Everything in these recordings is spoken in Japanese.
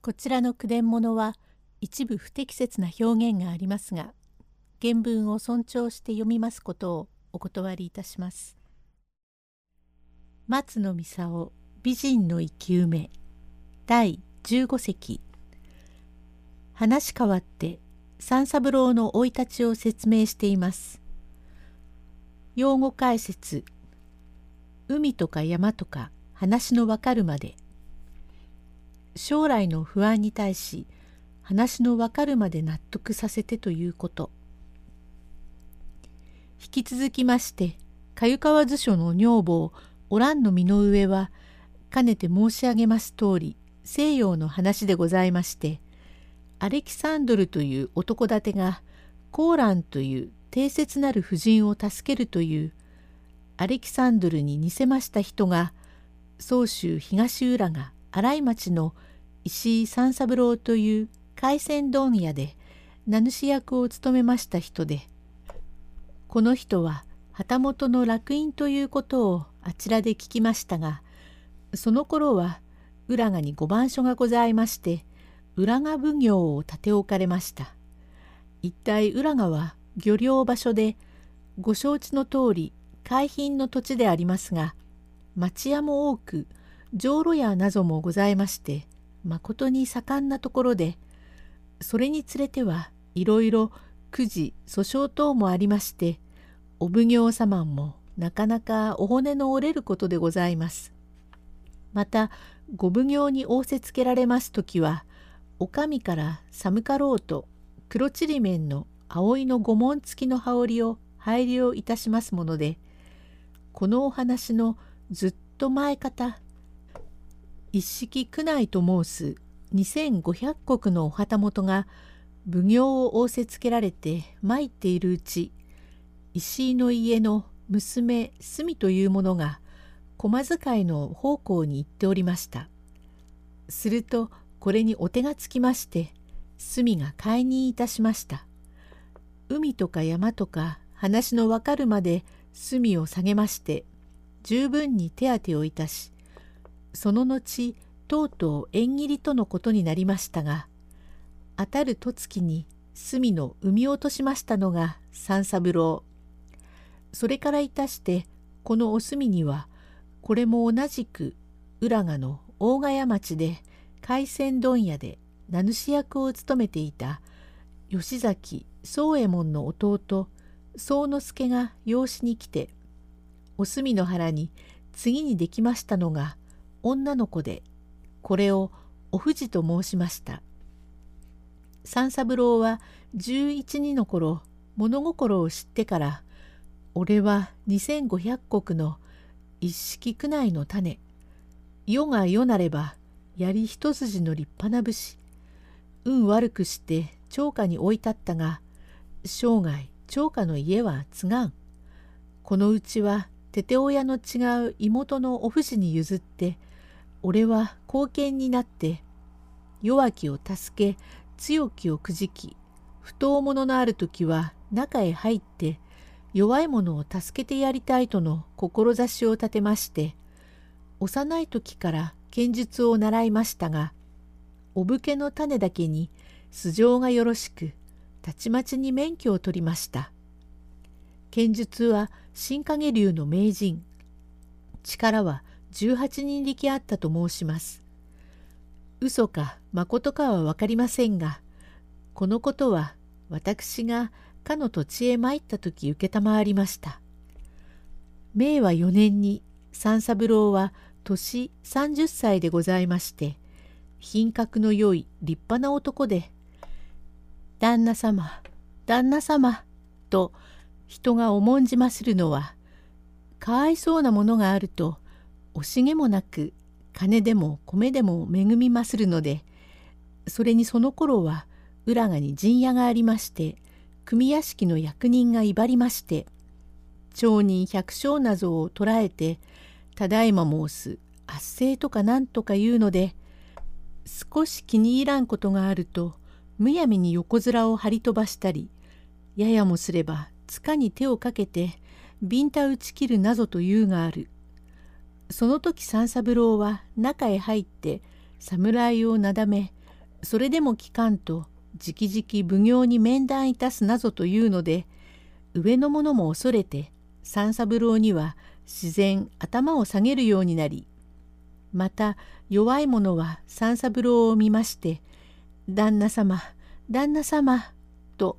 こちらの句伝物は一部不適切な表現がありますが原文を尊重して読みますことをお断りいたします。松野美沙美人の生き埋め第15席話変わって三三郎の生い立ちを説明しています。用語解説海とか山とか話のわかるまで将来の不安に対し話のわかるまで納得させてということ。引き続きまして鮎川図書の女房おらんの身の上はかねて申し上げます通り西洋の話でございましてアレキサンドルという男立てがコーランという定説なる婦人を助けるというアレキサンドルに似せました人が宗州東浦賀新井町の石井三三郎という海鮮問屋で名主役を務めました人でこの人は旗本の楽印ということをあちらで聞きましたがその頃は浦賀に御番所がございまして浦賀奉行を立て置かれました。一体浦賀は漁業場所でご承知の通り海浜の土地でありますが町屋も多く浄炉屋などもございましてまことに盛んなところでそれにつれてはいろいろくじ訴訟等もありましてお奉行様もなかなかお骨の折れることでございます。またご奉行に仰せつけられます時はお上から寒かろうと黒ちりめんの葵の御紋付きの羽織を配慮いたしますものでこのお話のずっと前方一式区内と申す2500石のお旗本が奉行を仰せつけられて参っているうち石井の家の娘隅というものが駒遣いの奉公に行っておりました。するとこれにお手がつきまして隅が解任いたしました。海とか山とか話のわかるまで隅を下げまして十分に手当てをいたしその後とうとう縁切りとのことになりましたが当たるとつきに隅の産み落としましたのが三三郎。それからいたしてこのお隅にはこれも同じく浦賀の大ヶ谷町で海鮮問屋で名主役を務めていた吉崎宗右衛門の弟宗之助が養子に来てお隅の腹に次にできましたのが女の子でこれをお藤と申しました。三三郎は十一二の頃物心を知ってから俺は2500石の一式区内の種世が世なれば槍一筋の立派な武士運悪くして長家に置いたったが生涯長家の家は継がんこのうちはてて親の違う妹のお藤に譲って俺は後見になって弱きを助け強きをくじき不当者のある時は中へ入って弱い者を助けてやりたいとの志を立てまして幼い時から剣術を習いましたがお武家の種だけに素性がよろしくたちまちに免許を取りました。剣術は新影流の名人力は18人力あったと申します。嘘か誠かは分かりませんがこのことは私がかの土地へ参った時承りました。明和4年に三三郎は年30歳でございまして品格の良い立派な男で「旦那様旦那様」と人が重んじまするのはかわいそうなものがあると惜しげもなく金でも米でも恵みまするのでそれにその頃は浦賀に陣屋がありまして組屋敷の役人が威張りまして町人百姓などを捕らえてただいま申す圧政とかなんとか言うので少し気に入らんことがあるとむやみに横面を張り飛ばしたりややもすれば塚に手をかけてビンタ打ち切るなどというがある。その時三三郎は中へ入って侍をなだめそれでも聞かんと直々奉行に面談いたすなぞというので上の者も恐れて三三郎には自然頭を下げるようになりまた弱い者は三三郎を見まして「旦那様旦那様」と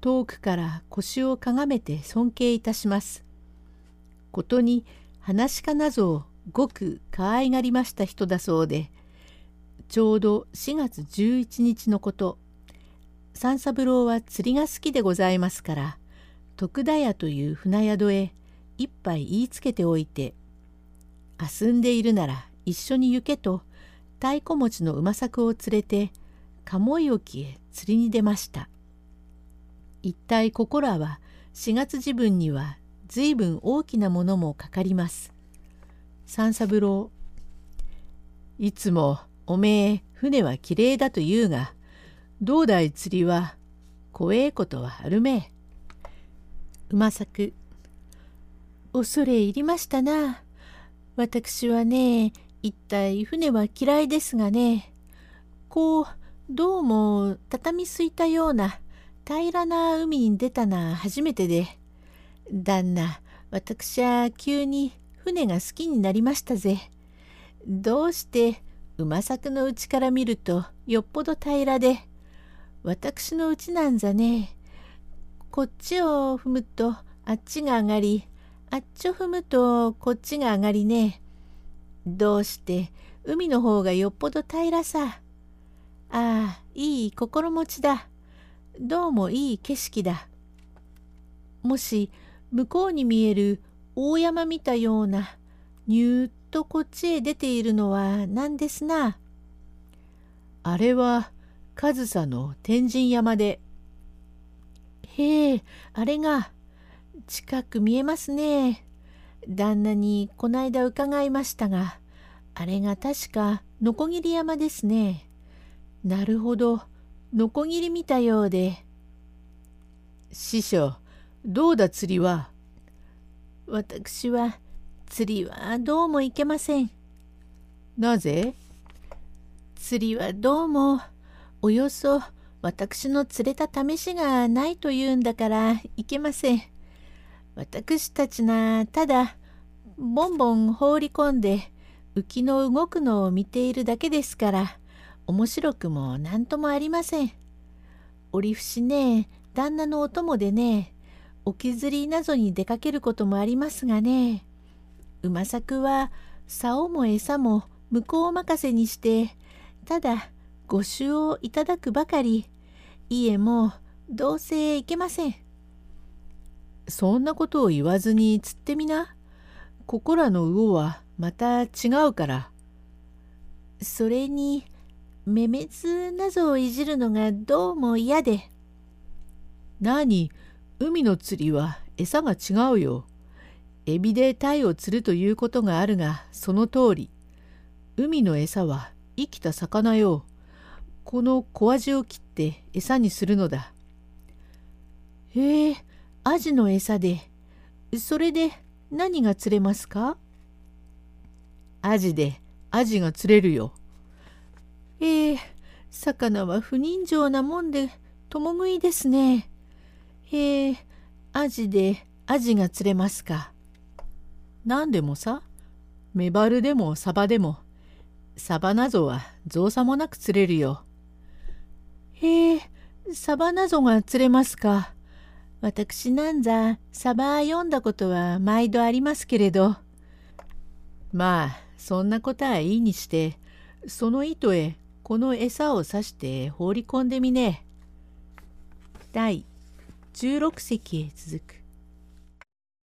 遠くから腰をかがめて尊敬いたします。ことに話かなぞをごく可愛がりました人だそうでちょうど4月11日のこと三三郎は釣りが好きでございますから徳田屋という船宿へ一杯言いつけておいて「遊んでいるなら一緒に行け」と太鼓持ちの馬作を連れて鴨居沖へ釣りに出ました。一体ここらは4月時分には随分大きなものもかかります。三三郎いつもおめえ船はきれいだと言うがどだい釣りは怖えことはあるめ馬作恐れ入りましたな。私はね一体船は嫌いですがね。こうどうも畳すいたような平らな海に出たな初めてで。旦那私は急に船が好きになりましたぜ。どうして馬作のうちから見るとよっぽど平らで私のうちなんざね。こっちを踏むとあっちが上がりあっちを踏むとこっちが上がりね。どうして海の方がよっぽど平らさ。ああいい心持ちだ。どうもいい景色だ。もし向こうに見える大山見たようなニューッとこっちへ出ているのは何ですな。あれは上総の天神山で。へえ、あれが近く見えますね。旦那にこないだ伺いましたが、あれが確かノコギリ山ですね。なるほど、ノコギリ見たようで。師匠、どうだ釣りは？私は釣りはどうもいけません。なぜ？釣りはどうもおよそ私の釣れた試しがないというんだからいけません。私たちなただボンボン放り込んで浮きの動くのを見ているだけですから面白くも何ともありません。折節ね旦那のお供でね沖釣りなどに出かけることもありますがね馬作は竿も餌も向こう任せにしてただご酒をいただくばかり家もどうせいけません。そんなことを言わずに釣ってみな。ここらの魚はまた違うから。それにめめずなぞをいじるのがどうも嫌で。何海の釣りは餌が違うよ。エビで鯛を釣るということがあるがその通り。海の餌は生きた魚よ。この小アジを切って餌にするのだ。へえ、アジの餌で。それで何が釣れますか？アジでアジが釣れるよ。ええ、魚は不人情なもんで共食いですね。へえ、アジでアジが釣れますか。何でもさ、メバルでもサバでも、サバなぞは造作もなく釣れるよ。へえ、サバなぞが釣れますか。私なんざサバ読んだことは毎度ありますけれど。まあ、そんなことはいいにして、その糸へこの餌を刺して放り込んでみね。第16隻へ続く。